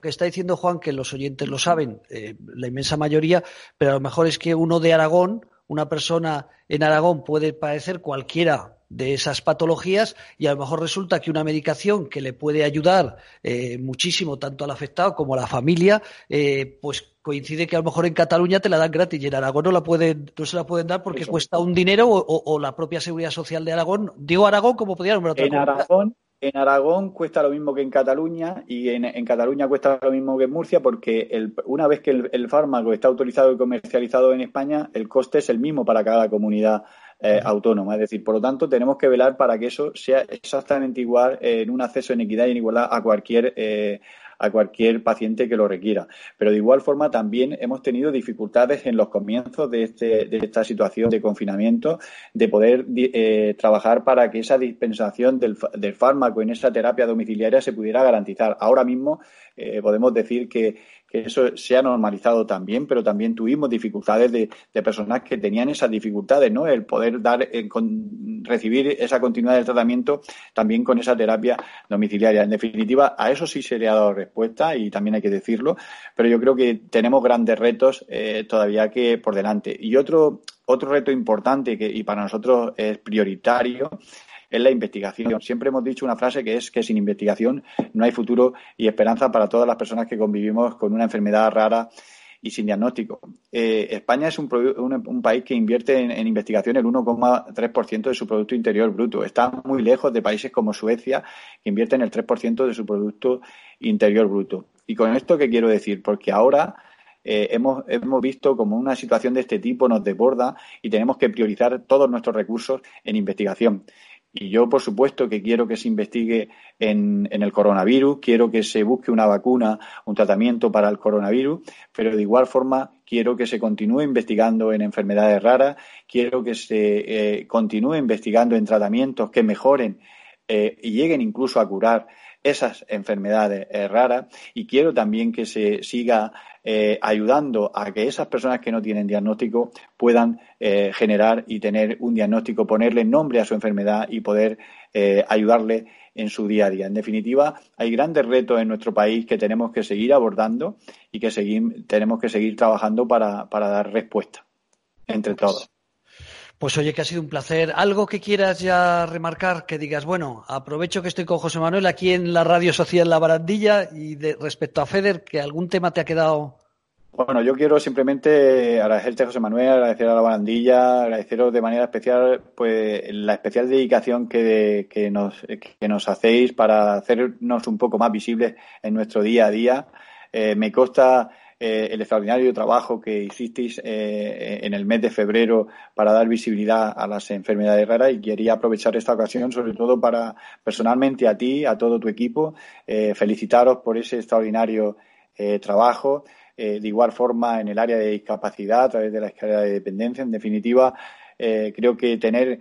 que está diciendo Juan, que los oyentes lo saben, eh, la inmensa mayoría, pero a lo mejor es que uno de Aragón, una persona en Aragón puede padecer cualquiera de esas patologías y a lo mejor resulta que una medicación que le puede ayudar eh, muchísimo tanto al afectado como a la familia, eh, pues coincide que a lo mejor en Cataluña te la dan gratis y en Aragón no la pueden, no se la pueden dar porque cuesta un dinero o, la propia seguridad social de Aragón. Digo Aragón como podría nombrar otra En Aragón en Aragón cuesta lo mismo que en Cataluña y en, Cataluña cuesta lo mismo que en Murcia porque una vez que el, fármaco está autorizado y comercializado en España, el coste es el mismo para cada comunidad eh, autónoma. Es decir, por lo tanto, tenemos que velar para que eso sea exactamente igual en un acceso en equidad y en igualdad a cualquier eh, a cualquier paciente que lo requiera. Pero de igual forma también hemos tenido dificultades en los comienzos de, este, de esta situación de confinamiento, de poder eh, trabajar para que esa dispensación del, del, fármaco en esa terapia domiciliaria se pudiera garantizar. Ahora mismo eh, podemos decir que que eso se ha normalizado también, pero también tuvimos dificultades de, personas que tenían esas dificultades, ¿no? El poder dar, eh, recibir esa continuidad del tratamiento también con esa terapia domiciliaria. En definitiva, a eso sí se le ha dado respuesta y también hay que decirlo, pero yo creo que tenemos grandes retos eh, todavía que por delante. Y otro, otro reto importante que, y para nosotros es prioritario es la investigación. Siempre hemos dicho una frase que es que sin investigación no hay futuro y esperanza para todas las personas que convivimos con una enfermedad rara y sin diagnóstico. Eh, España es un, país que invierte en, investigación el 1,3% de su Producto Interior Bruto. Está muy lejos de países como Suecia, que invierten el 3% de su Producto Interior Bruto. ¿Y con esto qué quiero decir? Porque ahora eh, hemos, hemos visto como una situación de este tipo nos desborda y tenemos que priorizar todos nuestros recursos en investigación. Y yo, por supuesto, que quiero que se investigue en, el coronavirus, quiero que se busque una vacuna, un tratamiento para el coronavirus, pero de igual forma quiero que se continúe investigando en enfermedades raras, quiero que se eh, continúe investigando en tratamientos que mejoren eh, y lleguen incluso a curar esas enfermedades eh, raras. Y quiero también que se siga eh, ayudando a que esas personas que no tienen diagnóstico puedan eh, generar y tener un diagnóstico, ponerle nombre a su enfermedad y poder ayudarle en su día a día. En definitiva, hay grandes retos en nuestro país que tenemos que seguir abordando y que tenemos que seguir trabajando para, para dar respuesta entre todos. Pues oye, que ha sido un placer. ¿Algo que quieras ya remarcar? Que digas, bueno, aprovecho que estoy con José Manuel aquí en la Radio Social La Barandilla y de, respecto a FEDER, que algún tema te ha quedado. Bueno, yo quiero simplemente agradecerte, José Manuel, agradecer a la barandilla, agradeceros de manera especial pues la especial dedicación que, que, nos, que nos hacéis para hacernos un poco más visibles en nuestro día a día. Eh, me consta eh, el extraordinario trabajo que hicisteis eh, en el mes de febrero para dar visibilidad a las enfermedades raras y quería aprovechar esta ocasión sobre todo para personalmente a ti, a todo tu equipo, eh, felicitaros por ese extraordinario trabajo. de igual forma, en el área de discapacidad, a través de la escalera de dependencia, en definitiva, creo que tener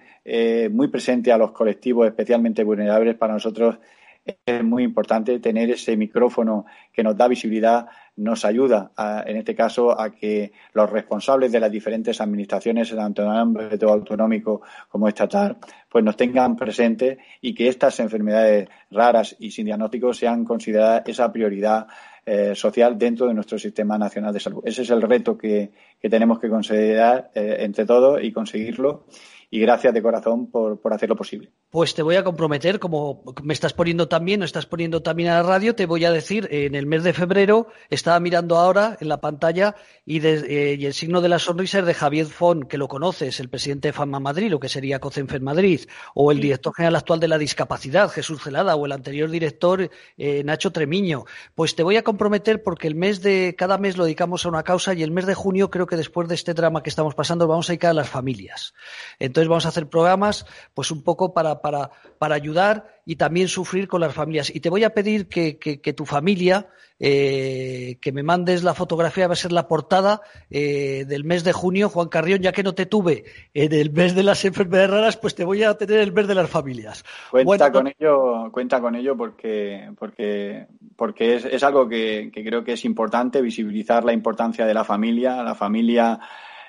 muy presente a los colectivos especialmente vulnerables para nosotros es muy importante tener ese micrófono que nos da visibilidad, nos ayuda, en este caso, a que los responsables de las diferentes administraciones, tanto en el ámbito autonómico como estatal, pues nos tengan presentes y que estas enfermedades raras y sin diagnóstico sean consideradas esa prioridad eh, social dentro de nuestro sistema nacional de salud. Ese es el reto que, tenemos que considerar eh, entre todos y conseguirlo y gracias de corazón por, por hacerlo posible. Pues te voy a comprometer, como me estás poniendo también, o estás poniendo también a la radio, te voy a decir, en el mes de febrero, estaba mirando ahora en la pantalla y, eh, y el signo de la sonrisa es de Javier Fon, que lo conoces, el presidente de FAMA Madrid, lo que sería COCENFER Madrid, o el director general actual de la discapacidad, Jesús Celada, o el anterior director, eh, Nacho Tremiño. Pues te voy a comprometer porque el mes de, cada mes lo dedicamos a una causa y el mes de junio creo que después de este drama que estamos pasando vamos a dedicar a las familias. Entonces vamos a hacer programas, pues un poco para para, para ayudar y también sufrir con las familias. Y te voy a pedir que, que, tu familia, eh, que me mandes la fotografía, va a ser la portada eh, del mes de junio. Juan Carrión, ya que no te tuve en el mes de las enfermedades raras, pues te voy a tener el mes de las familias. Cuenta con ello, cuenta con ello porque, porque, porque es, es algo que, que creo que es importante visibilizar la importancia de la familia. La familia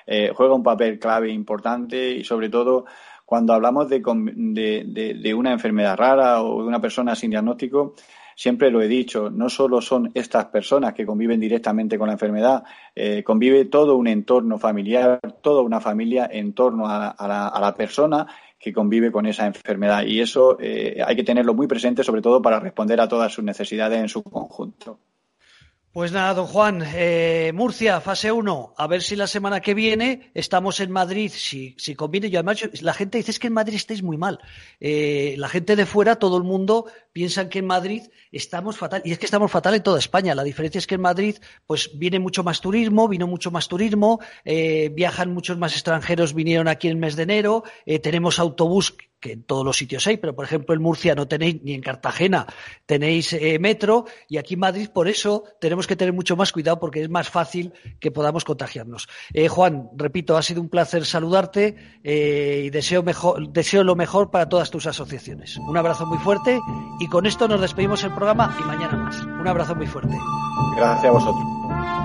eh, juega un papel clave importante y sobre todo cuando hablamos de, de, una enfermedad rara o de una persona sin diagnóstico, siempre lo he dicho, no solo son estas personas que conviven directamente con la enfermedad, eh, convive todo un entorno familiar, toda una familia en torno a, la, persona que convive con esa enfermedad. Y eso eh, hay que tenerlo muy presente, sobre todo para responder a todas sus necesidades en su conjunto. Pues nada, don Juan, eh, Murcia, fase 1, a ver si la semana que viene estamos en Madrid, si, si conviene. Yo además, la gente dice es que en Madrid estáis muy mal. Eh, la gente de fuera, todo el mundo piensa que en Madrid estamos fatal. Y es que estamos fatal en toda España. La diferencia es que en Madrid, pues viene mucho más turismo, vino mucho más turismo, eh, viajan muchos más extranjeros, vinieron aquí en el mes de enero, tenemos autobús que en todos los sitios hay, pero por ejemplo en Murcia no tenéis, ni en Cartagena tenéis eh, metro, y aquí en Madrid por eso tenemos que tener mucho más cuidado porque es más fácil que podamos contagiarnos. Eh, Juan, repito, ha sido un placer saludarte eh, y deseo, mejor, deseo lo mejor para todas tus asociaciones. Un abrazo muy fuerte y con esto nos despedimos el programa y mañana más. Un abrazo muy fuerte. Gracias a vosotros.